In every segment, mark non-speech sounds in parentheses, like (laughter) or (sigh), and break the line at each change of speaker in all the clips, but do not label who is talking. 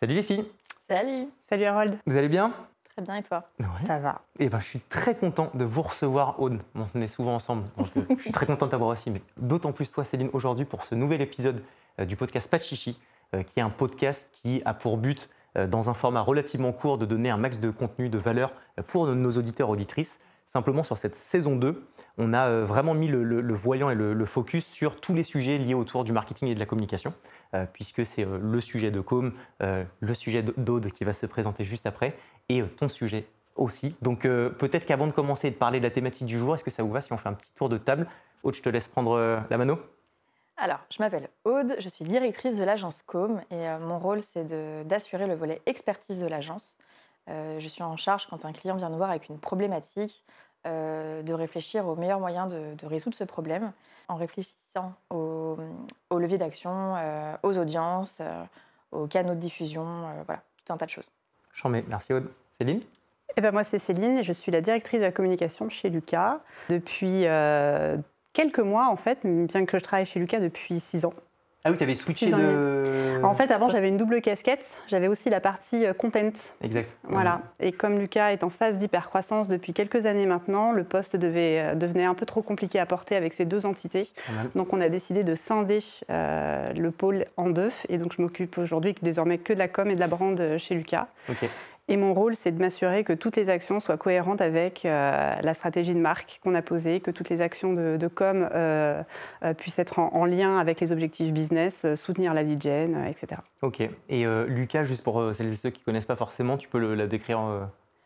Salut les filles
Salut
Salut Harold
Vous allez bien?
Très bien et toi?
Ça va.
Eh ben, je suis très content de vous recevoir, Aude. On est souvent ensemble, donc euh, je suis très content de t'avoir aussi, mais d'autant plus toi, Céline, aujourd'hui pour ce nouvel épisode euh, du podcast Pas de Chichi, euh, qui est un podcast qui a pour but, euh, dans un format relativement court, de donner un max de contenu, de valeur euh, pour nos auditeurs auditrices. Simplement, sur cette saison 2, on a euh, vraiment mis le, voyant et le, focus sur tous les sujets liés autour du marketing et de la communication, euh, puisque c'est euh, le sujet de Com, le sujet d'Aude qui va se présenter juste après, et ton sujet aussi. Donc peut-être qu'avant de commencer et de parler de la thématique du jour, est-ce que ça vous va si on fait un petit tour de table? Aude, je te laisse prendre la mano.
Alors, je m'appelle Aude, je suis directrice de l'agence Com et mon rôle c'est d'assurer le volet expertise de l'agence. Euh, je suis en charge quand un client vient nous voir avec une problématique, euh, de réfléchir aux meilleurs moyens de, de résoudre ce problème en réfléchissant aux, aux leviers d'action, euh, aux audiences, euh, aux canaux de diffusion, euh, voilà, tout un tas de choses.
Mets. Merci Aude. Céline?
Eh ben moi, c'est Céline et je suis la directrice de la communication chez Lucas depuis euh, quelques mois, en fait, bien que je travaille chez Lucas depuis six ans.
Ah oui, tu avais switché de...
En fait, avant, j'avais une double casquette. J'avais aussi la partie euh, content.
Exact.
Voilà. Et comme Lucas est en phase d'hypercroissance depuis quelques années maintenant, le poste devait, euh, devenait un peu trop compliqué à porter avec ces deux entités. Donc on a décidé de scinder euh, le pôle en deux. Et donc je m'occupe aujourd'hui désormais que de la com et de la brand chez Lucas. Et mon rôle, c'est de m'assurer que toutes les actions soient cohérentes avec euh, la stratégie de marque qu'on a posée, que toutes les actions de, com euh, euh, puissent être en, en lien avec les objectifs business, euh, soutenir la lead gen, etc.
Ok. Et Lucas, juste pour celles et ceux qui ne connaissent pas forcément, tu peux le- la décrire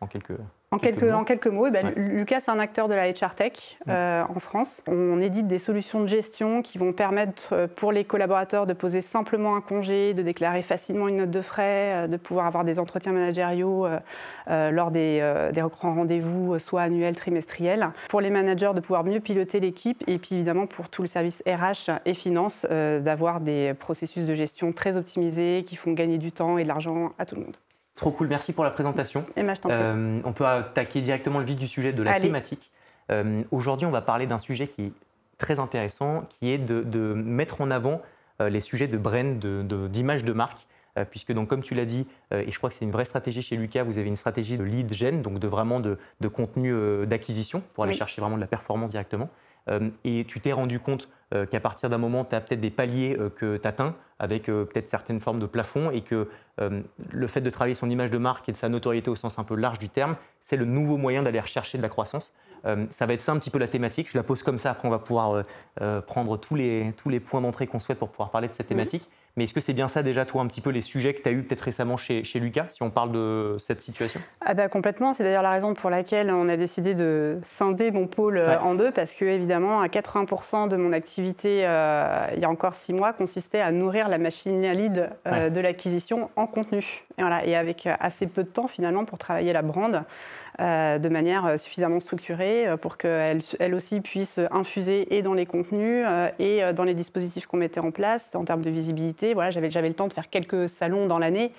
en quelques...
En
Quelques
quelques,
mots.
en quelques mots, eh ben,
Ouais.
Lucas, c'est un acteur de la HR Tech euh, en France. On édite des solutions de gestion qui vont permettre euh, pour les collaborateurs de poser simplement un congé, de déclarer facilement une note de frais, euh, de pouvoir avoir des entretiens managériaux euh, lors des, euh, des grands rendez-vous, soit annuels, trimestriels. Pour les managers, de pouvoir mieux piloter l'équipe. Et puis évidemment, pour tout le service RH et finance, d'avoir des processus de gestion très optimisés qui font gagner du temps et de l'argent à tout le monde.
Trop cool, merci pour la présentation.
Emma, je t'en prie.
Euh, on peut attaquer directement le vif du sujet de la
Allez.
thématique. Euh, Aujourd'hui, on va parler d'un sujet qui est très intéressant, qui est de, de mettre en avant euh, les sujets de brand, de- de- d'image de, marque. euh, puisque, donc, comme tu l'as dit, et je crois que c'est une vraie stratégie chez Lucas, vous avez une stratégie de lead gen, donc de vraiment de, contenu d'acquisition pour aller
Oui.
chercher vraiment de la performance directement. Et tu t'es rendu compte qu'à partir d'un moment, tu as peut-être des paliers euh, que tu atteins avec euh, peut-être certaines formes de plafond et que euh, le fait de travailler son image de marque et de sa notoriété au sens un peu large du terme, c'est le nouveau moyen d'aller rechercher de la croissance. Euh, ça va être ça un petit peu la thématique. Je la pose comme ça, après on va pouvoir euh, euh, prendre tous les, tous les points d'entrée qu'on souhaite pour pouvoir parler de cette thématique. Mais est-ce que c'est bien ça déjà, toi, un petit peu les sujets que tu as eu peut-être récemment chez, chez Lucas, si on parle de cette situation?
Ah bah complètement, c'est d'ailleurs la raison pour laquelle on a décidé de scinder mon pôle euh,
Ouais.
en deux, parce que évidemment, à 80% de mon activité, euh, il y a encore six mois, consistait à nourrir la machine à lead euh,
Ouais.
de l'acquisition en contenu. Et, voilà, et avec assez peu de temps finalement pour travailler la brand euh, de manière suffisamment structurée pour qu'elle elle aussi puisse infuser et dans les contenus et dans les dispositifs qu'on mettait en place en termes de visibilité. Voilà, j'avais le temps de faire quelques salons dans l'année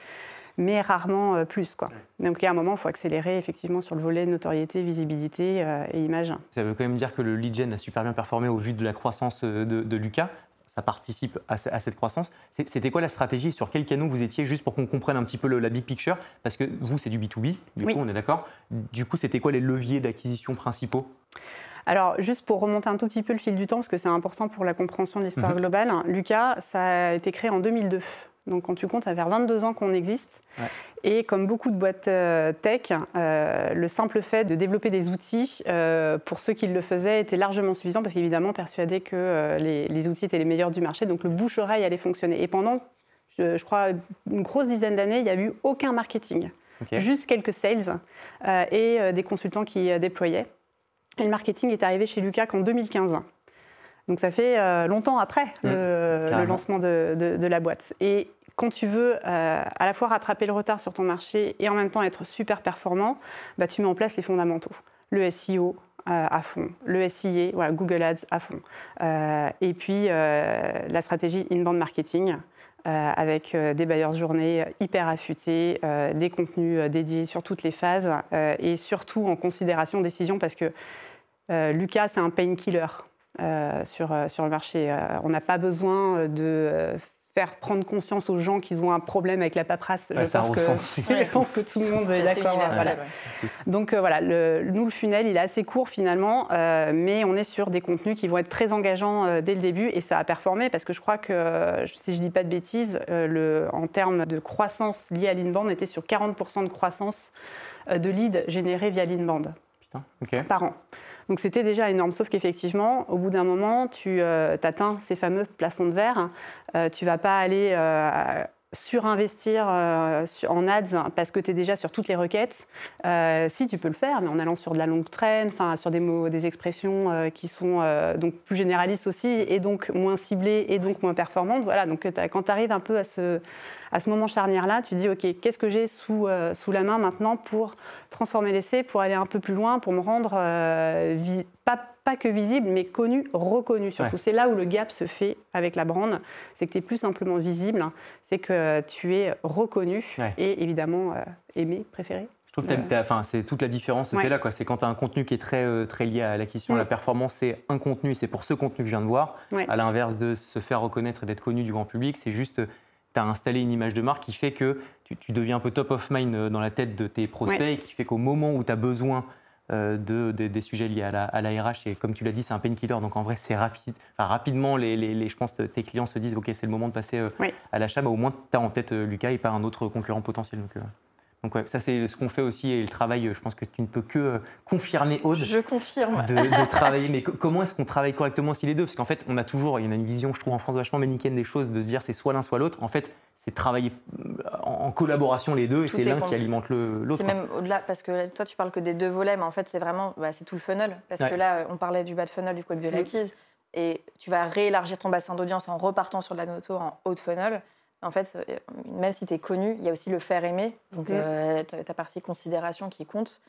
mais rarement euh, plus. Quoi. Donc, il y a un moment, il faut accélérer effectivement sur le volet notoriété, visibilité euh, et image.
Ça veut quand même dire que le lead gen a super bien performé au vu de la croissance euh, de, de Lucas. Ça participe à, ce- à cette croissance. C'était quoi la stratégie? Sur quel canot vous étiez? Juste pour qu'on comprenne un petit peu le- la big picture. Parce que vous, c'est du B2B, du
Oui.
coup, on est d'accord. Du coup, c'était quoi les leviers d'acquisition principaux?
Alors, juste pour remonter un tout petit peu le fil du temps, parce que c'est important pour la compréhension de l'histoire
Mhm.
globale, Lucas, ça a été créé en 2002. Donc, quand tu comptes, ça fait 22 ans qu'on existe.
Ouais.
Et comme beaucoup de boîtes euh, tech, euh, le simple fait de développer des outils, euh, pour ceux qui le faisaient, était largement suffisant, parce qu'évidemment, persuadés que les, les outils étaient les meilleurs du marché. Donc, le bouche-oreille allait fonctionner. Et pendant, je, je crois, une grosse dizaine d'années, il n'y a eu aucun marketing. Juste quelques sales et des consultants qui déployaient. Et le marketing est arrivé chez Lucas qu'en 2015. Donc ça fait euh, longtemps après le, le
carrément.
lancement de, de- de la boîte. Et quand tu veux euh, à la fois rattraper le retard sur ton marché et en même temps être super performant, bah, tu mets en place les fondamentaux. Le SEO, euh, à fond, le SIA, voilà, Google Ads à fond, Euh, et puis la stratégie inbound marketing avec euh, des bailleurs de journée hyper affûtés, euh, des contenus euh, dédiés sur toutes les phases euh, et surtout en considération décision parce que euh, Lucas, c'est un painkiller euh, sur, euh, sur le marché. Euh, on n'a pas besoin de euh, faire prendre conscience aux gens qu'ils ont un problème avec la paperasse.
Ouais, (laughs)
je, pense que, je pense que tout le monde est d'accord.
universel,
voilà.
ouais.
Donc euh, voilà, le, nous, le funnel, il est assez court finalement, euh, mais on est sur des contenus qui vont être très engageants euh, dès le début et ça a performé parce que je crois que, si je ne dis pas de bêtises, euh, le, en termes de croissance liée à l'inbound, on était sur 40% de croissance euh, de leads générés via l'inbound
Ok.
par an. Donc c'était déjà énorme, sauf qu'effectivement, au bout d'un moment, tu euh, atteins ces fameux plafonds de verre. Euh, tu vas pas aller euh, surinvestir euh, en ads parce que tu es déjà sur toutes les requêtes. Euh, si, tu peux le faire, mais en allant sur de la longue traîne, sur des mots, des expressions euh, qui sont euh, donc plus généralistes aussi, et donc moins ciblées, et donc moins performantes. Voilà, donc quand tu arrives un peu à ce, à ce moment charnière-là, tu te dis, OK, qu'est-ce que j'ai sous, sous la main maintenant pour transformer l'essai, pour aller un peu plus loin, pour me rendre pas, pas que visible, mais connu, reconnu surtout.
Ouais.
C'est là où le gap se fait avec la brand, c'est que tu es plus simplement visible, c'est que tu es reconnu
Ouais.
et évidemment euh, aimé, préféré.
Je trouve que enfin, c'est toute la différence
Ouais.
fait là. quoi. C'est quand tu as un contenu qui est très, euh, très lié à l'acquisition,
Mm.
la performance, c'est un contenu, c'est pour ce contenu que je viens de voir.
Ouais.
À l'inverse de se faire reconnaître et d'être connu du grand public, c'est juste, tu as installé une image de marque qui fait que tu, tu deviens un peu top of mind euh, dans la tête de tes prospects
Ouais.
et qui fait qu'au moment où tu as besoin euh, de, de- des sujets liés à la, à la RH, et comme tu l'as dit, c'est un painkiller, donc en vrai, c'est rapide. Enfin, rapidement, les, les- les- je pense que tes clients se disent, OK, c'est le moment de passer euh,
Oui.
à l'achat, mais au moins, tu as en tête euh, Lucas et pas un autre concurrent potentiel. Donc, euh, donc ouais, ça, c'est ce qu'on fait aussi, et le travail, euh, je pense que tu ne peux que euh, confirmer, Aude
Je confirme.
de, de travailler. Mais co- comment est-ce qu'on travaille correctement si les deux? Parce qu'en fait, on a toujours, il y en a une vision, je trouve, en France vachement manichéenne des choses, de se dire c'est soit l'un, soit l'autre. En fait, c'est travailler euh, en, collaboration les deux, et c'est
est
l'un qui alimente l'autre.
C'est même au-delà, parce que toi, tu parles que des deux volets, mais en fait, c'est vraiment bah, c'est tout le funnel. Parce
Ouais.
que là, on parlait du bas de funnel, du web de
Mm.
l'acquise, et tu vas réélargir ton bassin d'audience en repartant sur de la noto en haut de funnel. En fait, euh, même si tu es connu, il y a aussi le faire aimer, donc
Mm.
euh, ta partie considération qui compte.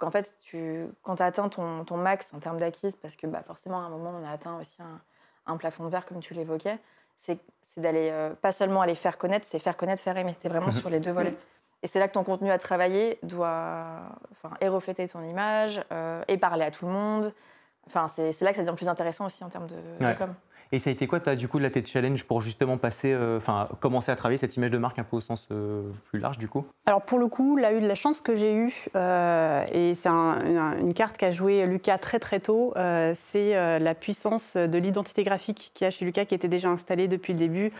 Donc en fait, tu, quand tu as atteint ton, ton max en termes d'acquise, parce que bah, forcément, à un moment, on a atteint aussi un, un plafond de verre, comme tu l'évoquais, c'est d'aller euh, pas seulement aller faire connaître, c'est faire connaître, faire aimer. Tu es vraiment
Mhm.
sur les deux volets. Et c'est là que ton contenu à travailler doit enfin, et refléter ton image euh, et parler à tout le monde. Enfin, c'est là que ça devient plus intéressant aussi en termes de, de com.
Et ça a été quoi, as, du coup, là, tes challenges pour justement passer, euh, enfin, commencer à travailler cette image de marque un peu au sens euh, plus large, du coup?
Alors pour le coup, là, eu de la chance que j'ai eue, euh, et c'est un- une, une carte qu'a joué Lucas très très tôt, c'est la puissance de l'identité graphique qu'il y a chez Lucas qui était déjà installée depuis le début.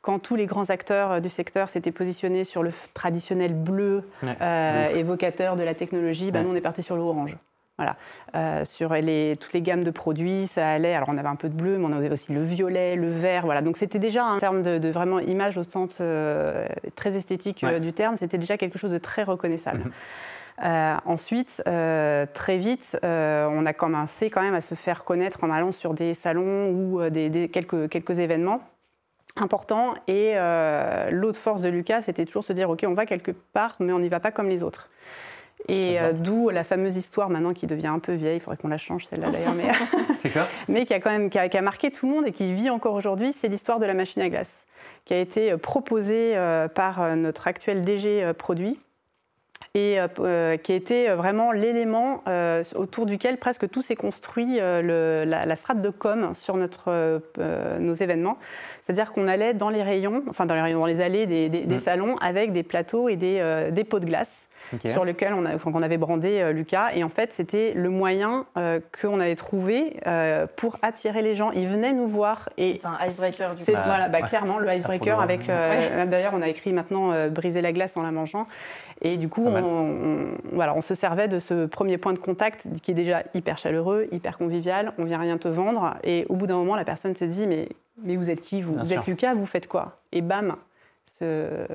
Quand tous les grands acteurs du secteur s'étaient positionnés sur le traditionnel bleu,
Ouais,
évocateur de la technologie, bah,
Ouais.
nous on est parti sur le orange. Voilà. Euh, sur les, toutes les gammes de produits, ça allait. Alors on avait un peu de bleu, mais on avait aussi le violet, le vert. Voilà. Donc c'était déjà un terme de, de vraiment image au sens euh, très esthétique euh, du terme. C'était déjà quelque chose de très reconnaissable.
Mhm.
Euh, ensuite, euh, très vite, euh, on a commencé quand même à se faire connaître en allant sur des salons ou des, des- quelques, quelques événements importants. Et l'autre force de Lucas, c'était toujours se dire, OK, on va quelque part, mais on n'y va pas comme les autres. Et euh, d'où la fameuse histoire maintenant qui devient un peu vieille, il faudrait qu'on la change celle-là d'ailleurs, (laughs) mais, qui a quand même qui a, qui a marqué tout le monde et qui vit encore aujourd'hui, c'est l'histoire de la machine à glace, qui a été euh, proposée euh, par notre actuel DG produit et euh, euh, qui a été euh, vraiment l'élément euh, autour duquel presque tout s'est construit, euh, le- la, la strate de com sur notre, nos événements. C'est-à-dire qu'on allait dans les rayons, enfin dans les rayons, dans les allées des, des- des
Mm.
salons avec des plateaux et des, euh, des pots de glace sur lesquels on, a- enfin, qu'on avait brandé euh, Lucas. Et en fait, c'était le moyen euh, qu'on avait trouvé euh, pour attirer les gens. Ils venaient nous voir et
C'est un icebreaker du
c'est
coup.
Bah,
voilà, bah,
ouais.
clairement le icebreaker avec. euh, D'ailleurs, on a écrit maintenant euh, briser la glace en la mangeant. Et du coup, on, voilà, on se servait de ce premier point de contact qui est déjà hyper chaleureux, hyper convivial. On vient rien te vendre. Et au bout d'un moment, la personne se dit mais, mais vous êtes qui vous? Êtes Lucas, vous faites quoi? Et bam, ce-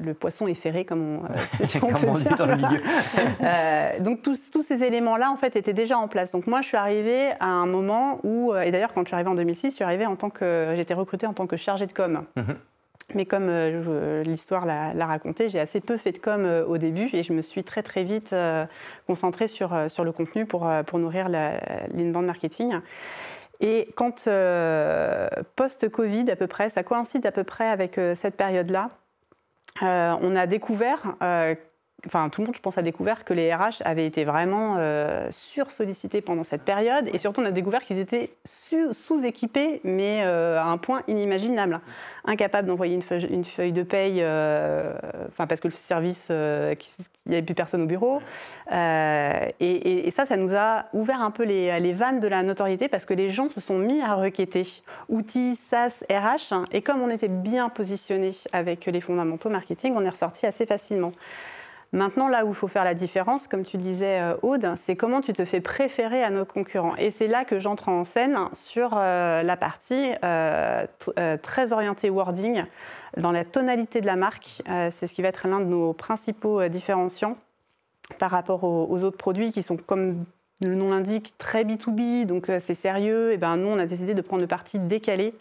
le poisson est ferré, comme on, (laughs) si on
Comme
peut
on dit
dire.
dans le milieu. (laughs)
Euh, donc tous, tous ces éléments-là, en fait, étaient déjà en place. Donc moi, je suis arrivée à un moment où, euh, et d'ailleurs, quand je suis arrivée en 2006, je suis arrivée en tant que, j'étais recrutée en tant que chargée de com.
Mhm.
Mais comme euh, l'histoire l'a raconté, j'ai assez peu fait de com euh, au début et je me suis très très vite euh, concentrée sur, sur le contenu pour, pour nourrir l'inbound marketing. Et quand post-Covid à peu près, ça coïncide à peu près avec cette période-là, on a découvert enfin tout le monde, je pense, a découvert que les RH avaient été vraiment euh, sursollicités pendant cette période. Et surtout, on a découvert qu'ils étaient sous-équipés, mais euh, à un point inimaginable. Incapables d'envoyer une, feuille, de paye, euh, enfin parce que le service, il n'y avait plus personne au bureau. Et, ça, ça nous a ouvert un peu les, les, vannes de la notoriété parce que les gens se sont mis à requêter outils SaaS RH. Et comme on était bien positionné avec les fondamentaux marketing, on est ressorti assez facilement. Maintenant, là où il faut faire la différence, comme tu disais, euh, Aude, c'est comment tu te fais préférer à nos concurrents. Et c'est là que j'entre en scène sur euh, la partie euh, très orientée wording, dans la tonalité de la marque. c'est ce qui va être l'un de nos principaux différenciants par rapport aux, autres produits qui sont comme le nom l'indique, très B2B, donc c'est sérieux. Et ben nous, on a décidé de prendre le parti décalé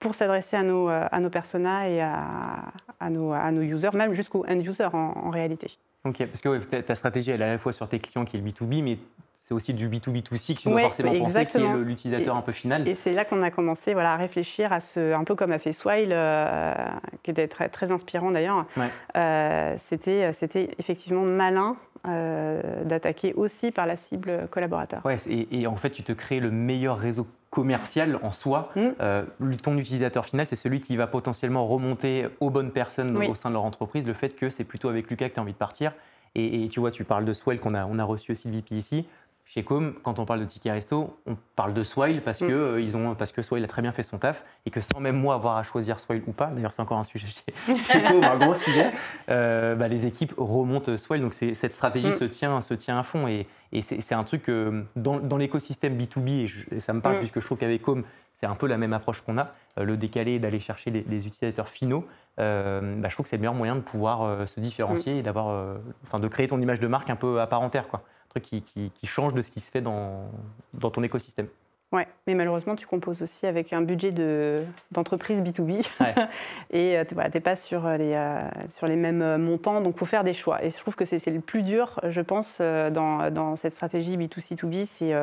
pour s'adresser à nos, à nos personas et à, nos, à nos users, même jusqu'aux end-users en réalité.
Ok, parce que ta stratégie, elle est à la fois sur tes clients qui est le B2B, mais c'est aussi du B2B2C que tu dois forcément penser, qui est l'utilisateur un peu final.
Et c'est là qu'on a commencé voilà, à réfléchir à ce, un peu comme a fait Swile, euh, qui était très, très inspirant d'ailleurs. Euh, c'était, c'était effectivement malin euh, d'attaquer aussi par la cible collaborateur.
Ouais, et, et, en fait, tu te crées le meilleur réseau commercial en soi. Mm. Euh, ton utilisateur final, c'est celui qui va potentiellement remonter aux bonnes personnes au sein de leur entreprise le fait que c'est plutôt avec Lucas que tu as envie de partir. Et, tu vois, tu parles de Swell qu'on a, on a reçu aussi le VP ici. Chez Com, quand on parle de Ticket Resto, on parle de Swile parce, mm. que, euh, ils ont, parce que Swile a très bien fait son taf et que sans même moi avoir à choisir Swile ou pas, d'ailleurs c'est encore un sujet chez, (laughs) chez Com, un gros sujet, euh, bah, les équipes remontent Swile. Donc cette stratégie mm. se, tient, se tient à fond et, et c'est un truc euh, dans, dans l'écosystème B2B, et, ça me parle mm. puisque je trouve qu'avec Com, c'est un peu la même approche qu'on a, le décalé d'aller chercher les, utilisateurs finaux. bah, je trouve que c'est le meilleur moyen de pouvoir se différencier et d'avoir, enfin, de créer ton image de marque un peu à part entière. Quoi qui, change de ce qui se fait dans, dans ton écosystème.
Ouais, mais malheureusement, tu composes aussi avec un budget d'entreprise B2B. (laughs) et euh, tu n'es pas sur les, euh, sur les mêmes euh, montants, donc il faut faire des choix. Et je trouve que c'est le plus dur, je pense, dans, dans cette stratégie B2C2B, c'est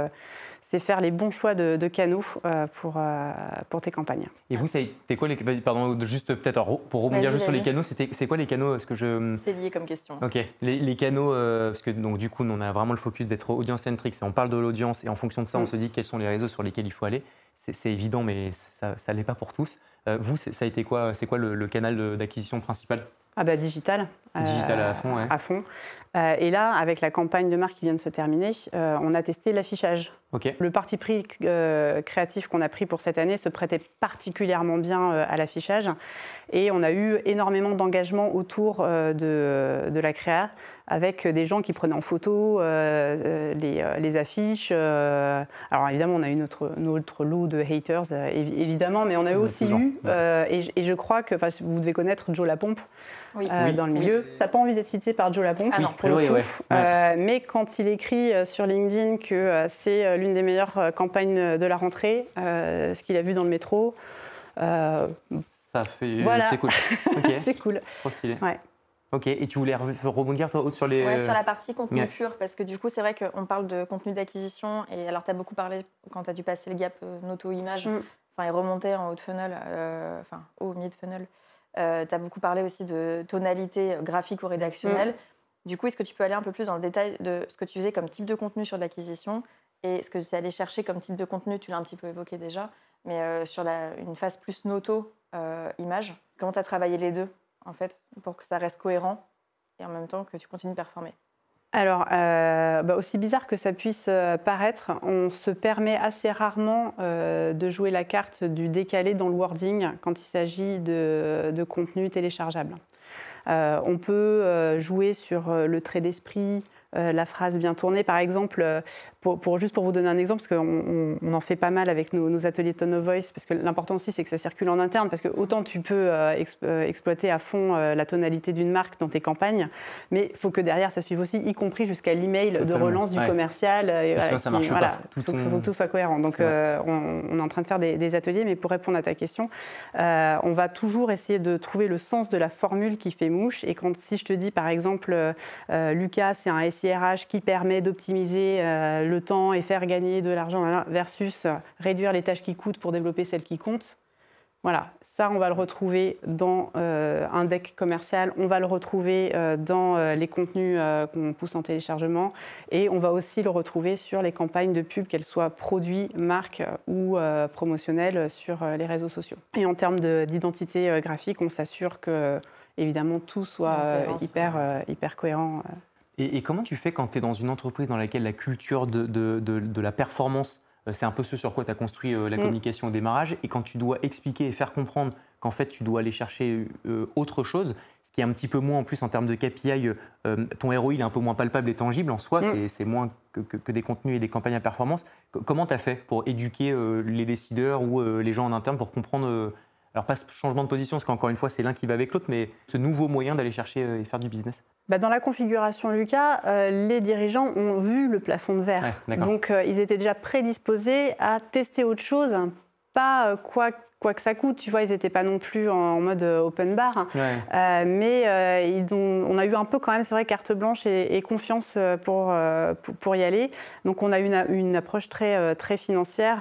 c'est faire les bons choix de, canaux euh, pour, euh, pour tes campagnes.
Et vous, c'est quoi les pardon, juste peut-être pour rebondir juste sur les canaux, c'est quoi les canaux ce que je
C'est lié comme question.
Ok, les, canaux euh, parce que donc du coup, on a vraiment le focus d'être audience centric, on parle de l'audience et en fonction de ça, on mm. se dit quels sont les réseaux sur lesquels il faut aller. C'est évident, mais ça, ça l'est pas pour tous. vous, ça a été quoi C'est quoi le canal d'acquisition principal?
Ah bah digital.
Digital à fond,
À fond. Euh, et là, avec la campagne de marque qui vient de se terminer, euh, on a testé l'affichage. Le parti pris euh, créatif qu'on a pris pour cette année se prêtait particulièrement bien à l'affichage. Et on a eu énormément d'engagement autour de, de, la créa, avec des gens qui prenaient en photo les, les, affiches. alors évidemment, on a eu notre, notre lot de haters, évidemment, mais on a aussi eu, et, et, je crois que vous devez connaître Joe Lapompe oui. dans le milieu. Tu n'as pas envie d'être cité par Joe Lapompe. Ah pour le coup. Euh, mais quand il écrit euh, sur LinkedIn que euh, c'est l'une des meilleures campagnes de la rentrée, ce qu'il a vu dans le métro.
ça fait. C'est cool. (laughs)
c'est cool.
Trop stylé. Ouais. Ok, et tu voulais rebondir toi sur les.
Ouais, sur la partie contenu pur, parce que du coup, c'est vrai qu'on parle de contenu d'acquisition, et alors tu as beaucoup parlé quand tu as dû passer le gap noto-image, mm. enfin, et remonter en haut de funnel, enfin, au mid funnel. Tu as beaucoup parlé aussi de tonalité graphique ou rédactionnelle. Mm. Du coup, est-ce que tu peux aller un peu plus dans le détail de ce que tu faisais comme type de contenu sur l'acquisition et ce que tu allais chercher comme type de contenu? Tu l'as un petit peu évoqué déjà, mais euh, sur une phase plus noto, euh, image, comment tu as travaillé les deux, en fait, pour que ça reste cohérent et en même temps que tu continues de performer?
Alors, euh, bah, aussi bizarre que ça puisse paraître, on se permet assez rarement de jouer la carte du décalé dans le wording quand il s'agit de, contenu téléchargeable. Euh, on peut euh, jouer sur euh, le trait d'esprit, euh, la phrase bien tournée. Par exemple, euh, pour, juste pour vous donner un exemple, parce qu'on on, en fait pas mal avec nos, ateliers Tone of Voice, parce que l'important aussi, c'est que ça circule en interne, parce que autant tu peux euh, exploiter à fond la tonalité d'une marque dans tes campagnes, mais il faut que derrière, ça suive aussi, y compris jusqu'à l'email de relance du commercial.
Et, ça, ça marche
voilà, il faut, que tout soit cohérent. Donc, on, est en train de faire des, ateliers, mais pour répondre à ta question, on va toujours essayer de trouver le sens de la formule qui fait mouche. Et quand, si je te dis, par exemple, Lucas, c'est un RH qui permet d'optimiser euh, le temps et faire gagner de l'argent versus réduire les tâches qui coûtent pour développer celles qui comptent, Voilà, ça, on va le retrouver dans euh, un deck commercial, on va le retrouver euh, dans euh, les contenus qu'on pousse en téléchargement et on va aussi le retrouver sur les campagnes de pub, qu'elles soient produits, marques ou promotionnelles sur les réseaux sociaux. Et en termes d'identité graphique, on s'assure que, évidemment, tout soit hyper, hyper cohérent.
Et, comment tu fais quand tu es dans une entreprise dans laquelle la culture de, de la performance euh, c'est un peu ce sur quoi tu as construit euh, la mm. communication au démarrage. Et quand tu dois expliquer et faire comprendre qu'en fait, tu dois aller chercher euh, autre chose, ce qui est un petit peu moins en plus en termes de KPI, ton ROI est un peu moins palpable et tangible en soi, mm. c'est moins que, des contenus et des campagnes à performance. comment tu as fait pour éduquer les décideurs ou les gens en interne pour comprendre alors pas ce changement de position, parce qu'encore une fois, c'est l'un qui va avec l'autre, mais ce nouveau moyen d'aller chercher et faire du business
bah, dans la configuration Lucas, euh, les dirigeants ont vu le plafond de verre. Donc, euh, ils étaient déjà prédisposés à tester autre chose, pas euh, quoi, quoi que ça coûte. Tu vois, ils n'étaient pas non plus en, mode open bar. mais ils ont, on a eu un peu quand même, c'est vrai, carte blanche et, confiance pour, pour, y aller. Donc, on a eu une, une approche très, très financière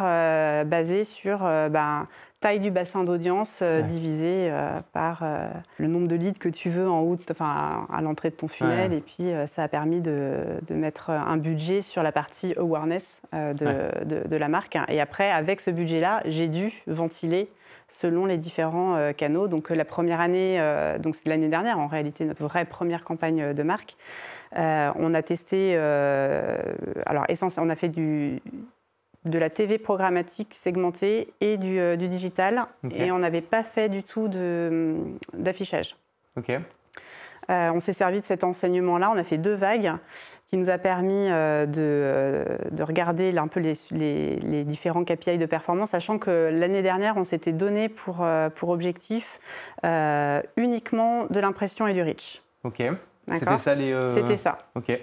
basée sur bah, taille du bassin d'audience euh, divisé euh, par euh, le nombre de leads que tu veux en haut, enfin à l'entrée de ton funnel. Et puis ça a permis de, mettre un budget sur la partie awareness de, de, la marque. Et après, avec ce budget-là, j'ai dû ventiler selon les différents canaux. Donc la première année, donc c'est l'année dernière en réalité notre vraie première campagne de marque. on a testé, alors essentiellement, on a fait du de la TV programmatique segmentée et du, euh, digital. Et on n'avait pas fait du tout d'affichage.
Ok.
Euh, on s'est servi de cet enseignement-là. On a fait deux vagues qui nous a permis euh, de, regarder un peu les, différents KPI de performance, sachant que l'année dernière, on s'était donné pour, pour objectif uniquement de l'impression et du reach.
Ok. C'était ça les.
C'était ça.
Ok.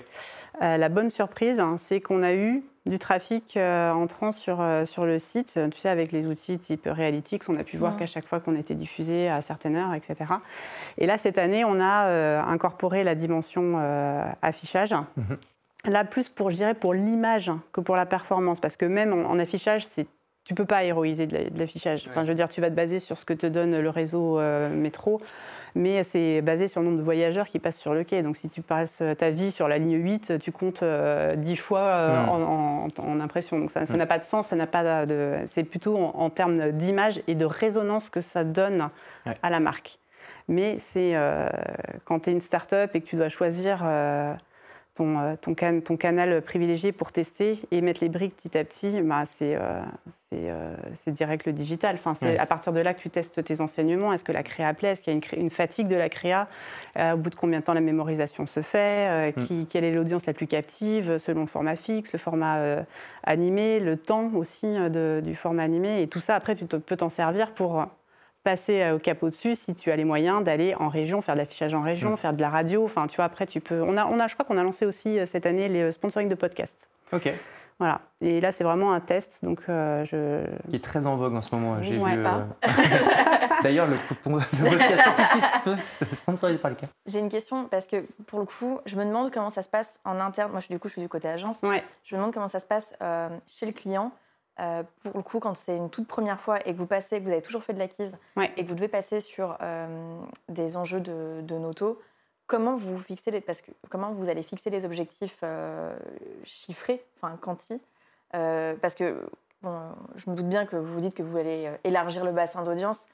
la bonne surprise, hein, c'est qu'on a eu du trafic euh, entrant sur, euh, sur le site. Tu sais, avec les outils type Realytics, on a pu voir qu'à chaque fois qu'on était diffusé à certaines heures, etc. Et là, cette année, on a euh, incorporé la dimension affichage. Mhm. Là, plus pour, je dirais, pour l'image que pour la performance. Parce que même en affichage, c'est tu peux pas héroïser de l'affichage. Enfin, je veux dire, tu vas te baser sur ce que te donne le réseau euh, métro, mais c'est basé sur le nombre de voyageurs qui passent sur le quai. Donc, si tu passes ta vie sur la ligne 8, tu comptes euh, 10 fois euh, en, impression. Donc, ça n'a pas de sens, ça n'a pas de. C'est plutôt en, termes d'image et de résonance que ça donne à la marque. Mais c'est euh, quand tu es une start-up et que tu dois choisir ton, euh, ton, ton, canal privilégié pour tester et mettre les briques petit à petit, bah, euh, euh, c'est direct le digital. Enfin, c'est à partir de là que tu testes tes enseignements. Est-ce que la créa plaît? Est-ce qu'il y a une, fatigue de la créa? Au bout de combien de temps la mémorisation se fait? Mm. qui, Quelle est l'audience la plus captive selon le format fixe, le format animé, le temps aussi du format animé Et tout ça, après, tu peux t'en servir pour passer euh, au cap au-dessus si tu as les moyens d'aller en région, faire de l'affichage en région, mm. faire de la radio. Enfin, tu vois, après, tu peux. On a, on a je crois qu'on a lancé aussi euh, cette année les euh, sponsoring de podcasts.
Ok.
Voilà. Et là, c'est vraiment un test. Donc, je...
Qui est très en vogue en ce moment. J'ai vu. (laughs) D'ailleurs, le, le (laughs) podcast sponsorisé par le cas.
J'ai une question parce que pour le coup, je me demande comment ça se passe en interne. Moi, je, du coup, je suis du côté agence.
Ouais.
Je me demande comment ça se passe chez le client. Euh, pour le coup, quand c'est une toute première fois et que vous passez, que vous avez toujours fait de l'acquise et que vous devez passer sur euh, des enjeux de, de, noto, comment vous fixez les, parce que comment vous allez fixer les objectifs euh, chiffrés, enfin quanti, parce que bon, je me doute bien que vous vous dites que vous allez élargir le bassin d'audience.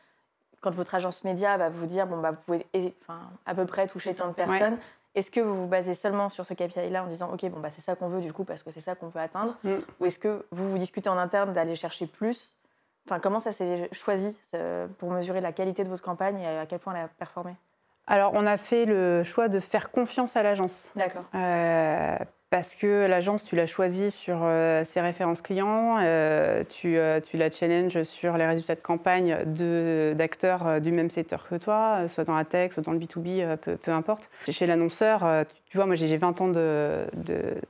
Quand votre agence média va vous dire bon bah vous pouvez enfin, à peu près toucher tant de personnes. Est-ce que vous vous basez seulement sur ce KPI-là en disant OK, bon, bah, c'est ça qu'on veut du coup parce que c'est ça qu'on peut atteindre mm. Ou est-ce que vous vous discutez en interne d'aller chercher plus Enfin, comment ça s'est choisi pour mesurer la qualité de votre campagne et à quel point elle a performé?
Alors, on a fait le choix de faire confiance à l'agence.
D'accord.
Euh, parce que l'agence, tu l'as choisie sur euh, ses références clients, euh, tu, euh, tu, la challenges sur les résultats de campagne d'acteurs du même secteur que toi, soit dans la tech, soit dans le B2B, peu, peu importe. Chez l'annonceur, tu vois, moi j'ai 20 ans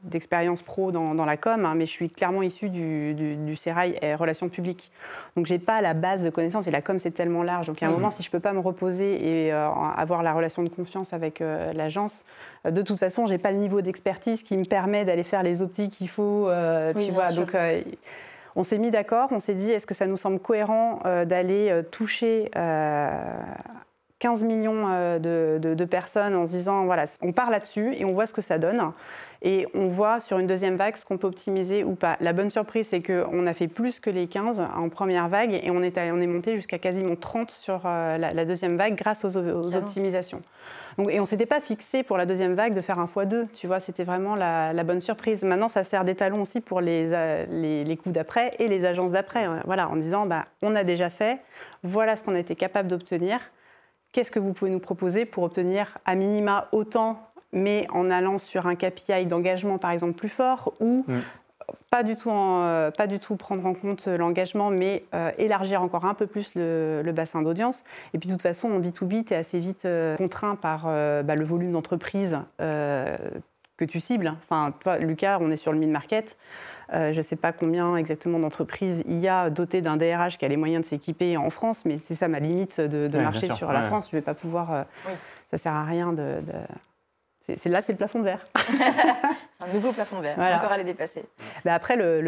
d'expérience de, pro dans, dans, la com, hein, mais je suis clairement issue du, du, du sérail et relations publiques. Donc j'ai pas la base de connaissances et la com c'est tellement large. Donc à un mmh. moment, si je peux pas me reposer et avoir la relation de confiance avec l'agence, de toute façon, j'ai pas le niveau d'expertise qui me permet d'aller faire les optiques qu'il faut. Euh, tu vois, donc euh, on s'est mis d'accord, on s'est dit est-ce que ça nous semble cohérent d'aller toucher 15 millions de, de, personnes en se disant voilà, on part là-dessus et on voit ce que ça donne. Et on voit sur une deuxième vague ce qu'on peut optimiser ou pas. La bonne surprise, c'est qu'on a fait plus que les 15 en première vague et on est, on est monté jusqu'à quasiment 30 sur la, deuxième vague grâce aux, optimisations. Donc, et on ne s'était pas fixé pour la deuxième vague de faire un x2, tu vois, c'était vraiment la, bonne surprise. Maintenant, ça sert d'étalon aussi pour les, les, les coups d'après et les agences d'après. Voilà, en disant, bah, on a déjà fait, voilà ce qu'on a été capable d'obtenir qu'est-ce que vous pouvez nous proposer pour obtenir à minima autant, mais en allant sur un KPI d'engagement par exemple plus fort ou mm. pas, du tout euh, pas du tout prendre en compte l'engagement, mais euh, élargir encore un peu plus le, bassin d'audience? Et puis de toute façon, en B2B, tu es assez vite euh, contraint par bah, le volume d'entreprise que tu cibles. Enfin, toi, Lucas, on est sur le mid-market. Euh, je ne sais pas combien exactement d'entreprises il y a dotées d'un DRH qui a les moyens de s'équiper en France, mais c'est ça ma limite de, marcher sur la France. Je ne vais pas pouvoir. Ça euh, Ça sert à rien de. C'est là, c'est le plafond de verre. (laughs)
un nouveau plafond de verre, encore à les dépasser.
Bah, après, le,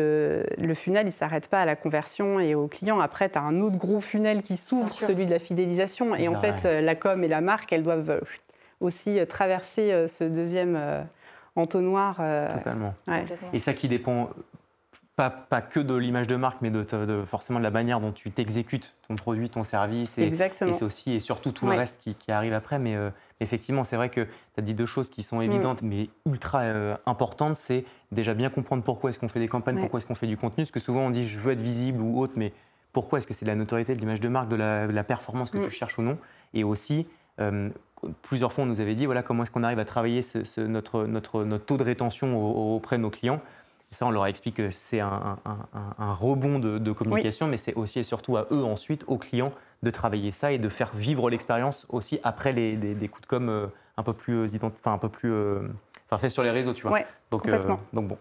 le, funnel, il ne s'arrête pas à la conversion et au client. Après, tu as un autre gros funnel qui s'ouvre, celui de la fidélisation. Et en fait, la com et la marque, elles doivent aussi traverser ce deuxième entonnoir.
Euh, Totalement. Et ça qui dépend pas, pas, que de l'image de marque, mais de, forcément de la manière dont tu t'exécutes ton produit, ton service. Et,
Exactement.
Et c'est aussi et surtout tout le reste qui, arrive après. Mais euh, effectivement, c'est vrai que tu as dit deux choses qui sont évidentes, mm. mais ultra euh, importantes. C'est déjà bien comprendre pourquoi est-ce qu'on fait des campagnes, pourquoi est-ce qu'on fait du contenu. Parce que souvent on dit je veux être visible ou autre, mais pourquoi est-ce que c'est de la notoriété, de l'image de marque, de la, performance que mm. tu cherches ou non? Et aussi, plusieurs fois, on nous avait dit voilà, comment est-ce qu'on arrive à travailler notre, notre, notre, taux de rétention auprès de nos clients. ça, on leur explique que c'est un, un, rebond de, communication, mais c'est aussi et surtout à eux ensuite, aux clients, de travailler ça et de faire vivre l'expérience aussi après les, des, coups de com euh, un peu plus, euh, enfin, un peu plus euh, enfin, fait sur les réseaux, tu vois.
donc,
donc bon.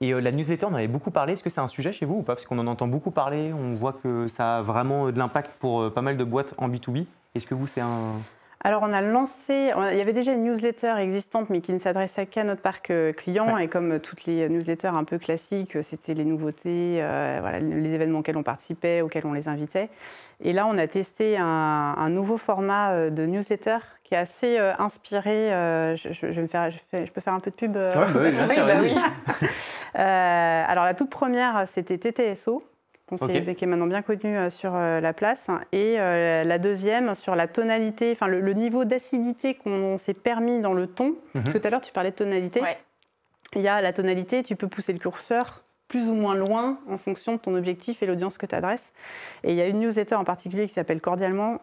Et la newsletter, on en avait beaucoup parlé. Est-ce que c'est un sujet chez vous ou pas? Parce qu'on en entend beaucoup parler. On voit que ça a vraiment de l'impact pour pas mal de boîtes en B2B. Est-ce que vous, c'est un
alors, on a lancé, il y avait déjà une newsletter existante, mais qui ne s'adressait qu'à notre parc euh, client. Et comme toutes les newsletters un peu classiques, euh, c'était les nouveautés, euh, voilà, les événements auxquels on participait, auxquels on les invitait. Et là, on a testé un, nouveau format de newsletter qui est assez inspiré. Je, vais me faire, je, peux faire un peu de pub
ouais, bah oui, bien (laughs) sûr,
alors, la toute première, c'était TTSO qui est maintenant bien connu euh, sur euh, la place. Et euh, la deuxième, sur la tonalité, enfin le, niveau d'acidité qu'on s'est permis dans le ton. Mhm. Tout à l'heure, tu parlais de tonalité. Il y a la tonalité, tu peux pousser le curseur plus ou moins loin en fonction de ton objectif et l'audience que tu adresses. Et il y a une newsletter en particulier qui s'appelle Cordialement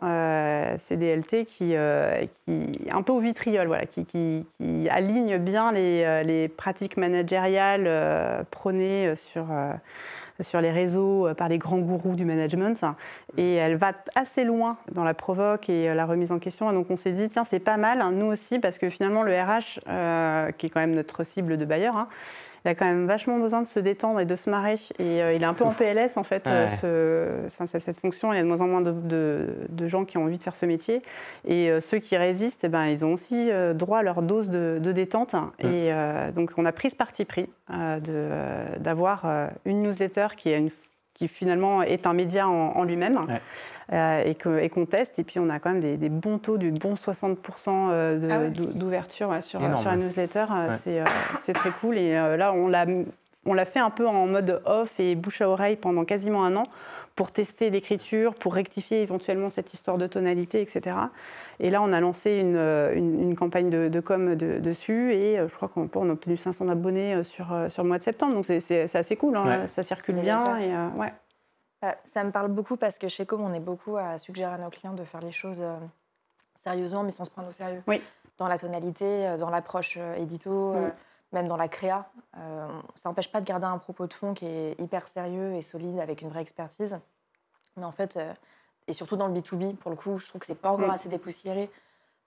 CDLT qui, qui est un peu au vitriol, voilà, qui, qui, aligne bien les, les pratiques managériales prônées sur sur les réseaux euh, par les grands gourous du management. Et elle va assez loin dans la provoque et euh, la remise en question. Et donc on s'est dit, tiens, c'est pas mal, hein, nous aussi, parce que finalement, le RH, euh, qui est quand même notre cible de bailleur, hein, il a quand même vachement besoin de se détendre et de se marrer. Et il est un peu en PLS, en fait, cette fonction. Il y a de moins en moins de, gens qui ont envie de faire ce métier. Et ceux qui résistent, eh ben, ils ont aussi droit à leur dose de, détente. Et donc, on a pris ce parti pris d'avoir une newsletter qui, est une, qui finalement est un média en, lui-même euh, et qu'on teste. Et puis on a quand même des, bons taux, du bon 60% euh, ah d'ouverture sur, sur la newsletter. Euh, c'est très cool. Et là, on l'a on l'a fait un peu en mode off et bouche à oreille pendant quasiment un an pour tester l'écriture, pour rectifier éventuellement cette histoire de tonalité, etc. Et là, on a lancé une, une, campagne de, com dessus et euh, je crois qu'on a obtenu 500 abonnés euh, sur, euh, sur le mois de septembre. Donc c'est assez cool, hein. ça circule bien. Et, ouais.
Ça me parle beaucoup parce que chez Com, on est beaucoup à suggérer à nos clients de faire les choses sérieusement, mais sans se prendre au sérieux.
Oui.
Dans la tonalité, dans l'approche édito. Mm même dans la créa. Euh, ça n'empêche pas de garder un propos de fond qui est hyper sérieux et solide avec une vraie expertise. Mais en fait, euh, et surtout dans le B2B, pour le coup, je trouve que c'est pas encore assez dépoussiéré.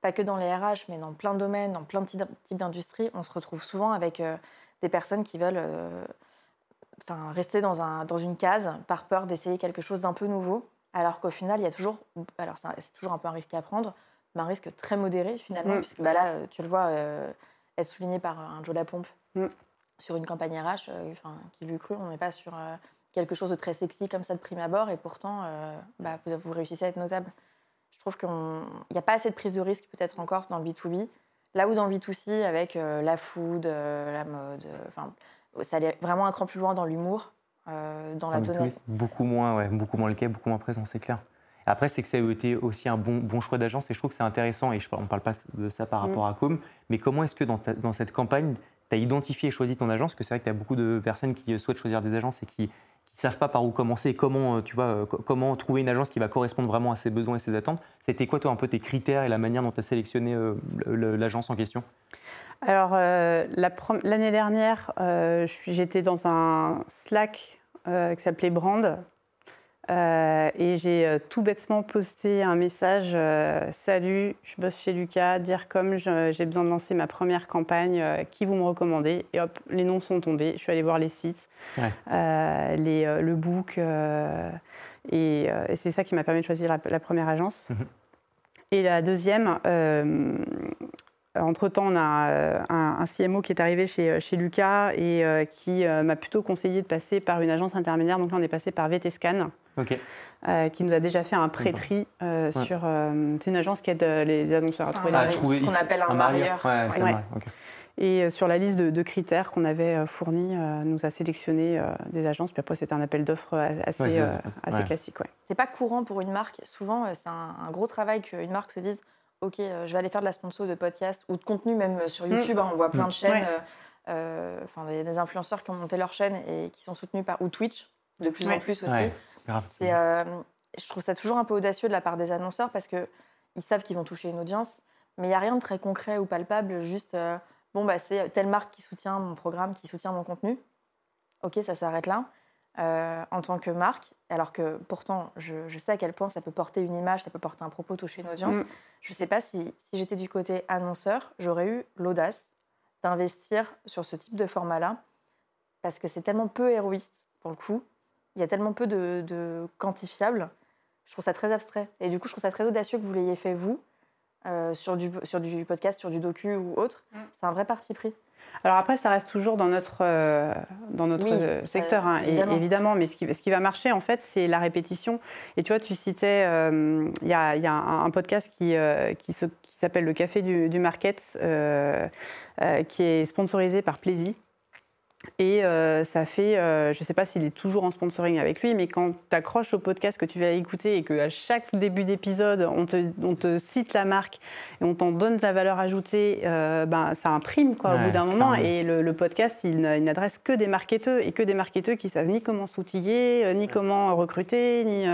Pas que dans les RH, mais dans plein de domaines, dans plein de types d'industries, on se retrouve souvent avec euh, des personnes qui veulent enfin, rester dans, un, dans une case par peur d'essayer quelque chose d'un peu nouveau. Alors qu'au final, il y a toujours, alors c'est toujours un peu un risque à prendre, mais un risque très modéré finalement, mm. puisque bah là, tu le vois, être souligné par un Joe Lapompe mm. sur une campagne RH, euh, enfin, qui lui cru, on n'est pas sur euh, quelque chose de très sexy comme ça de prime abord, et pourtant, bah, vous, vous réussissez à être notable. Je trouve qu'il n'y a pas assez de prise de risque peut-être encore dans le B2B. Là où dans le B2C, avec la food, la mode, ça allait vraiment un cran plus loin dans l'humour, dans la tonalité.
Beaucoup moins, ouais, beaucoup moins le cas, beaucoup moins présent, c'est clair. Après, c'est que ça a été aussi un bon, bon choix d'agence et je trouve que c'est intéressant, et je, on ne parle pas de ça par mm. rapport à Com, mais comment est-ce que dans, dans, cette campagne, tu as identifié et choisi ton agence? Parce que c'est vrai que tu as beaucoup de personnes qui souhaitent choisir des agences et qui ne savent pas par où commencer, comment, euh, tu vois, euh, comment trouver une agence qui va correspondre vraiment à ses besoins et ses attentes? C'était quoi, toi, un peu tes critères et la manière dont tu as sélectionné euh, l'agence en question?
Alors, l'année dernière, j'étais dans un Slack qui s'appelait Brand, euh, et j'ai euh, tout bêtement posté un message euh, Salut, je bosse chez Lucas, dire comme j'ai besoin de lancer ma première campagne, qui vous me recommandez? Et hop, les noms sont tombés. Je suis allée voir les sites, les, le book, et, c'est ça qui m'a permis de choisir la, première agence. Mhm. Et la deuxième, entre-temps, on a un, CMO qui est arrivé chez, chez Lucas et qui m'a plutôt conseillé de passer par une agence intermédiaire. Donc là, on est passé par VTScan. Euh, qui nous a déjà fait un pré-tri euh, sur. Euh, c'est une agence qui aide les annonceurs à
trouver, ce qu'on appelle un, marieur.
Et sur la liste de, critères qu'on avait fournis, nous a sélectionné des agences. Puis après, c'était un appel d'offres assez, assez classique.
C'est pas courant pour une marque. Souvent, c'est un, gros travail qu'une marque se dise Ok, je vais aller faire de la sponsor de podcast ou de contenu, même sur mm. YouTube. Hein, on voit plein de mm. chaînes, enfin, des, des, influenceurs qui ont monté leur chaîne et qui sont soutenus par. ou Twitch, de plus en plus aussi. Euh, je trouve ça toujours un peu audacieux de la part des annonceurs parce qu'ils savent qu'ils vont toucher une audience, mais il n'y a rien de très concret ou palpable, juste euh, bon, bah, c'est telle marque qui soutient mon programme, qui soutient mon contenu. Ok, ça s'arrête là. Euh, en tant que marque, alors que pourtant je, sais à quel point ça peut porter une image, ça peut porter un propos, toucher une audience. Mm. Je ne sais pas si, si j'étais du côté annonceur, j'aurais eu l'audace d'investir sur ce type de format-là, parce que c'est tellement peu héroïste pour le coup, il y a tellement peu de, quantifiables. Je trouve ça très abstrait. Et du coup, je trouve ça très audacieux que vous l'ayez fait, vous, euh, sur, du, sur du podcast, sur du docu ou autre. Mm. C'est un vrai parti pris.
Alors après, ça reste toujours dans notre, euh, dans notre euh, secteur, hein, évidemment. Mais ce qui, ce qui, va marcher, en fait, c'est la répétition. Et tu vois, tu citais, il y, a, y, a un, podcast qui, qui, s'appelle Le Café du, du Market, qui est sponsorisé par Plaisir. Et euh, ça fait, euh, je ne sais pas s'il est toujours en sponsoring avec lui, mais quand tu accroches au podcast que tu vas écouter et qu'à chaque début d'épisode, on te, on te, cite la marque et on t'en donne la valeur ajoutée, euh, ben, ça imprime quoi, au bout d'un moment. Et le, podcast, il, n'adresse que des marketeurs et que des marketeurs qui savent ni comment s'outiller, ni comment recruter. Ni,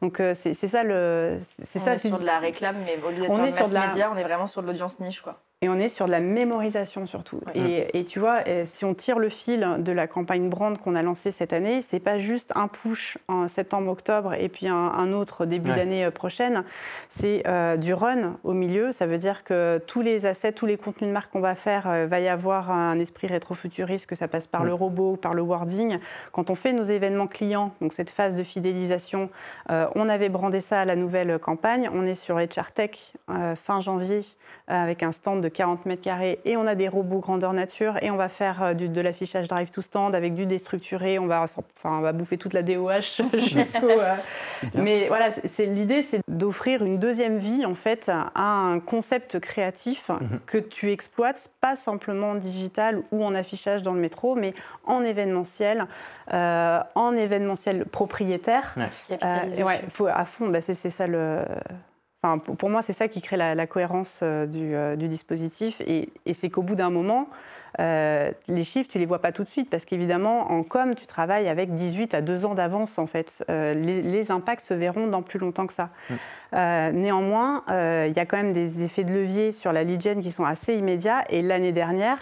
donc c'est ça le.
C'est on ça, est sur de la réclame, mais au lieu d'être on est sur de la... média, on est vraiment sur de l'audience niche. Quoi.
Et on est sur de la mémorisation surtout. Et, tu vois, euh, si on tire le fil de la campagne brand qu'on a lancée cette année, c'est pas juste un push en septembre-octobre et puis un, autre début d'année euh, prochaine. C'est euh, du run au milieu. Ça veut dire que tous les assets, tous les contenus de marque qu'on va faire, va y avoir un esprit rétrofuturiste, que ça passe par le robot, par le wording. Quand on fait nos événements clients, donc cette phase de fidélisation, on avait brandé ça à la nouvelle campagne. On est sur HR Tech fin janvier avec un stand de 40 mètres carrés et on a des robots grandeur nature et on va faire euh, du, de l'affichage drive to stand avec du déstructuré. On va, enfin, on va bouffer toute la DOH (laughs) jusqu'au. Euh, mais voilà, c'est l'idée, c'est d'offrir une deuxième vie en fait à un concept créatif mhm. que tu exploites pas simplement en digital ou en affichage dans le métro, mais en événementiel, euh, en événementiel propriétaire. Ouais. faut à fond. Bah, c'est ça le pour moi, c'est ça qui crée la, cohérence euh, euh, du, dispositif. Et, c'est qu'au bout d'un moment, euh, les chiffres, tu les vois pas tout de suite. Parce qu'évidemment, en com, tu travailles avec 18 à 2 ans d'avance, en fait. les, impacts se verront dans plus longtemps que ça. Mm. néanmoins, il y a quand même des effets de levier sur la lead gen qui sont assez immédiats. Et l'année dernière,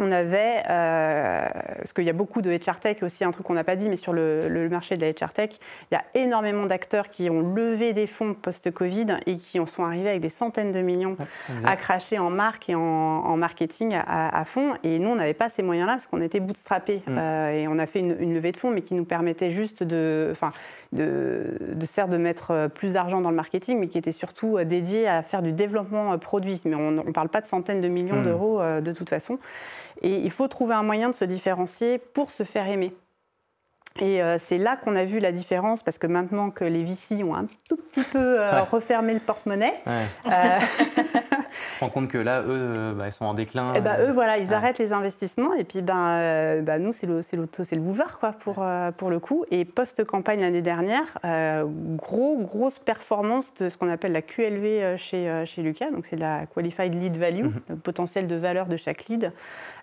on avait, euh, parce qu'il y a beaucoup de HR Tech aussi, un truc qu'on n'a pas dit, mais sur le, marché de la HR Tech, il y a énormément d'acteurs qui ont levé des fonds post-Covid et qui en sont arrivés avec des centaines de millions à cracher en marque et en, marketing à, fond. Et nous, on n'avait pas ces moyens-là parce qu'on était bootstrappés. Mm. Euh, et on a fait une, levée de fonds, mais qui nous permettait juste de, enfin, de, de, certes de mettre plus d'argent dans le marketing, mais qui était surtout dédié à faire du développement produit. Mais on ne parle pas de centaines de millions mm. d'euros euh, de toute façon. Et il faut trouver un moyen de se différencier pour se faire aimer. Et euh, c'est là qu'on a vu la différence, parce que maintenant que les VC ont un tout petit peu euh, refermé le porte-monnaie,
Ouais.
euh,
Je me rends compte que là, eux, euh, bah, ils sont en déclin.
eh ben,
euh,
eux, voilà, ils
ouais.
arrêtent les investissements. Et puis, ben, euh, ben, nous, c'est le, le, boulevard, quoi, pour, euh, pour le coup. Et post-campagne l'année dernière, euh, gros, grosse performance de ce qu'on appelle la QLV euh, chez, euh, chez Lucas. Donc, c'est la Qualified Lead Value,
Mhm.
le potentiel de valeur de chaque lead,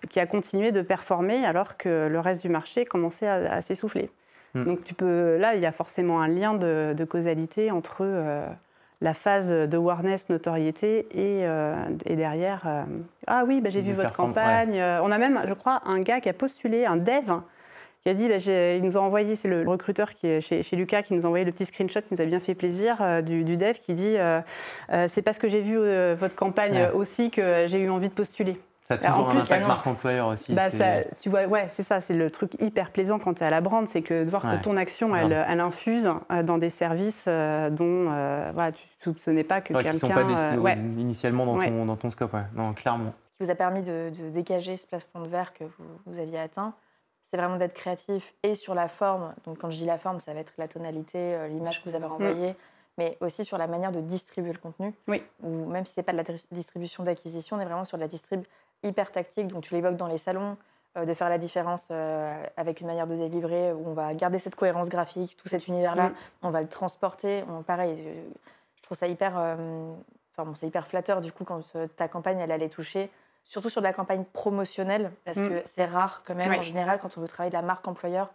qui a continué de performer alors que le reste du marché commençait à, à s'essouffler.
Mhm.
Donc, tu peux, là, il y a forcément un lien de, de causalité entre. La phase de awareness, notoriété, et, euh, et derrière, euh, ah oui, bah, j'ai vu votre campagne. Euh, On a même, je crois, un gars qui a postulé, un dev, qui a dit, bah, il nous a envoyé, c'est le recruteur qui est chez, chez Lucas, qui nous a envoyé le petit screenshot qui nous a bien fait plaisir euh, du, du dev, qui dit, c'est parce que j'ai vu votre campagne
Ouais.
aussi que j'ai eu envie de postuler.
Ça a
en
toujours un
plus,
impact
ah non.
marque employeur aussi.
Bah,
c'est-
ça, tu vois, ouais, c'est ça, c'est le truc hyper plaisant quand tu es à la brand, c'est que de voir
Ouais.
que ton action, elle, elle infuse euh, dans des services euh, dont euh, voilà, tu ne soupçonnais pas que
Ouais, qui ne sont
quelqu'un.
pas
euh, ouais.
initialement dans,
Ouais.
ton, dans ton scope. Ouais. Non, clairement.
Ce qui vous a permis de, de dégager ce plafond de verre que vous, vous aviez atteint, c'est vraiment d'être créatif et sur la forme. Donc quand je dis la forme, ça va être la tonalité, l'image que vous avez renvoyée, mais aussi sur la manière de distribuer le contenu.
Oui.
Ou même si c'est pas de la tri- distribution d'acquisition, on est vraiment sur de la distrib hyper tactique. Donc tu l'évoques dans les salons, euh, de faire la différence euh, avec une manière de délivrer où on va garder cette cohérence graphique, tout cet univers-là,
Mm.
on va le transporter. On, pareil, je, je trouve ça hyper, euh, enfin bon, c'est hyper flatteur du coup quand ta campagne elle allait toucher, surtout sur de la campagne promotionnelle, parce
Mm.
que c'est rare quand même
Oui.
en général quand on veut travailler de la marque employeur,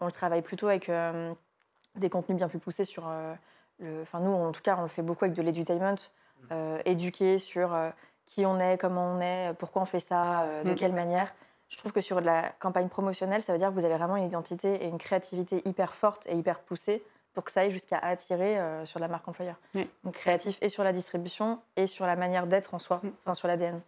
on le travaille plutôt avec des contenus bien plus poussés sur le, enfin nous en tout cas on le fait beaucoup avec de l'edutainment, euh, éduquer sur qui on est, comment on est, pourquoi on fait ça, euh, de
Mm.
quelle manière. Je trouve que sur de la campagne promotionnelle, ça veut dire que vous avez vraiment une identité et une créativité hyper forte et hyper poussée pour que ça aille jusqu'à attirer euh, sur la marque employeur.
Oui.
Donc créatif et sur la distribution et sur la manière d'être en soi,
Mm.
enfin sur l'ADN.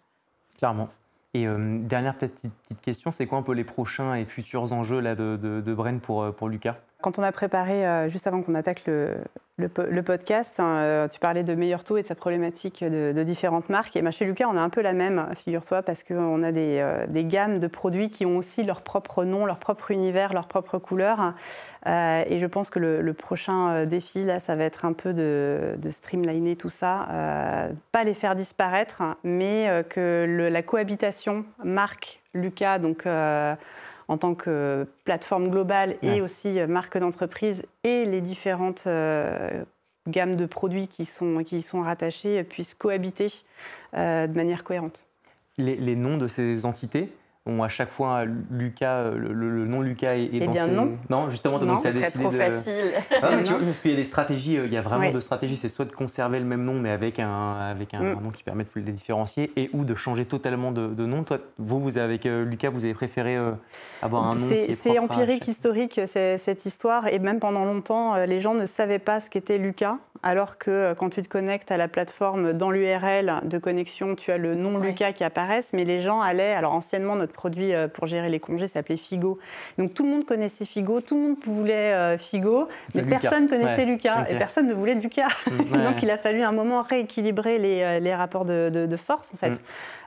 Clairement. Et euh, dernière petite, petite question, c'est quoi un peu les prochains et futurs enjeux là, de, de, de Bren pour, euh, pour Lucas?
Quand on a préparé, euh, juste avant qu'on attaque le, le, po- le podcast, hein, euh, tu parlais de meilleur taux et de sa problématique de, différentes marques. Et ben, chez Lucas, on a un peu la même, figure-toi, parce qu'on a des, euh, des gammes de produits qui ont aussi leur propre nom, leur propre univers, leur propre couleur. Et je pense que le, prochain défi, là, ça va être un peu de, streamliner tout ça. Euh, pas les faire disparaître, mais euh, que la cohabitation marque Lucas, donc en tant que plateforme globale
Ouais.
et aussi euh, marque d'entreprise et les différentes euh, gammes de produits qui sont, qui y sont rattachées euh, puissent cohabiter euh, de manière cohérente.
les, les noms de ces entités? À chaque fois Lucas, euh, le, le- nom Lucas est, est
Eh
dans
bien,
ces-
non.
Non, justement, tu as
Non,
donc, ça a décidé
trop
de...
facile.
Ah, mais tu (laughs) vois, parce qu'il y a des stratégies, euh, il y a vraiment
Oui.
deux stratégies. C'est soit de conserver le même nom, mais avec un, avec un,
Mm.
un nom qui permet de les différencier, et ou de changer totalement de, de nom. Toi, vous, vous avec euh, Lucas, vous avez préféré euh, avoir un nom qui
C'est empirique, historique, cette histoire. Et même pendant longtemps, les gens ne savaient pas ce qu'était Lucas. Alors que euh, quand tu te connectes à la plateforme, dans l'URL de connexion, tu as le nom
Ouais.
Lucas qui apparaissent. Mais les gens allaient. Alors anciennement, notre produit euh, pour gérer les congés s'appelait Figo. Donc tout le monde connaissait Figo, tout le monde voulait euh, Figo, mais
Lucas.
personne connaissait
Ouais.
Lucas et personne ne voulait Lucas.
Mm, (laughs) ouais.
Donc il a fallu un moment rééquilibrer les, les rapports de, de- de force en fait.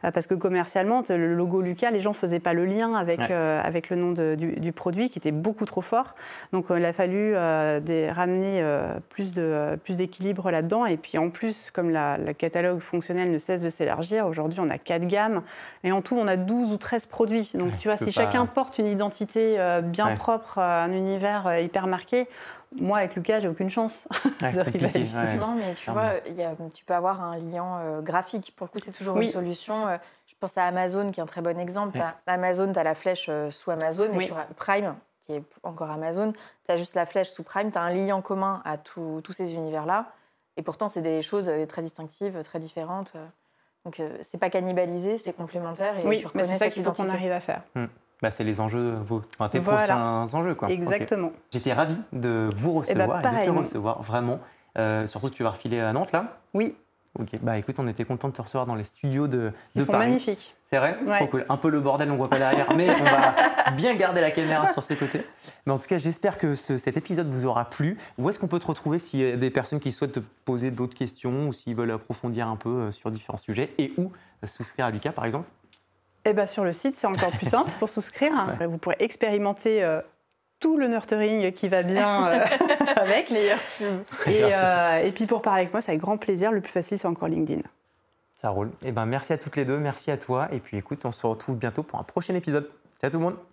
Mm.
Parce que commercialement, le logo Lucas, les gens ne faisaient pas le lien avec,
Ouais.
euh, avec le nom de- du, du produit qui était beaucoup trop fort. Donc il a fallu euh, des- ramener euh, plus de- plus d'équilibre là-dedans. Et puis en plus, comme la, le catalogue fonctionnel ne cesse de s'élargir, aujourd'hui on a quatre gammes et en tout on a 12 ou 13 produits. Donc
Ouais,
tu vois, si
pas-
chacun porte une identité euh, bien
Ouais.
propre, euh, un univers euh, hyper marqué, moi avec Lucas, j'ai aucune chance (laughs)
Ouais,
de rivaliser.
ouais.
Non, mais tu vois, il y a- tu peux avoir un lien euh, graphique. Pour le coup, c'est toujours
Oui.
une solution. Euh, je pense à Amazon, qui est un très bon exemple. T'as Amazon, tu as la flèche euh, sous Amazon,
Oui.
sur Prime, qui est encore Amazon, tu as juste la flèche sous Prime. Tu as un lien commun à tous tous ces univers-là. Et pourtant, c'est des choses euh, très distinctives, très différentes. Donc, euh, c'est pas cannibalisé, c'est complémentaire. Et
Oui,
tu
mais
reconnais
c'est ça qu'il faut qu'on arrive à faire.
Bah, c'est les enjeux, vos, enfin, tes
Voilà.
prochains enjeux. Quoi.
Exactement.
J'étais ravi de vous
Eh ben,
recevoir et de te recevoir, vraiment. Euh, surtout que tu vas refiler à Nantes, là.
Oui,
Ok, bah écoute, on était content de te recevoir dans les studios de,
ils
de
sont
Paris.
magnifiques.
C'est vrai
Ouais.
Trop cool. Un peu le bordel, on voit pas derrière, mais on va (laughs) bien garder la caméra sur ses côtés. Mais en tout cas, j'espère que ce- cet épisode vous aura plu. Où est-ce qu'on peut te retrouver s'il y a des personnes qui souhaitent te poser d'autres questions ou s'ils veulent approfondir un peu euh, sur différents sujets et où euh, souscrire à Lucas, par exemple?
Eh ben, sur le site, c'est encore plus simple pour souscrire. Vous pourrez expérimenter euh, tout le nurturing qui va bien (laughs) euh, (laughs) avec. Et, euh, et puis pour parler avec moi, c'est avec grand plaisir. Le plus facile, c'est encore LinkedIn.
Ça roule. Eh ben, merci à toutes les deux, merci à toi. Et puis écoute, on se retrouve bientôt pour un prochain épisode. Ciao tout le monde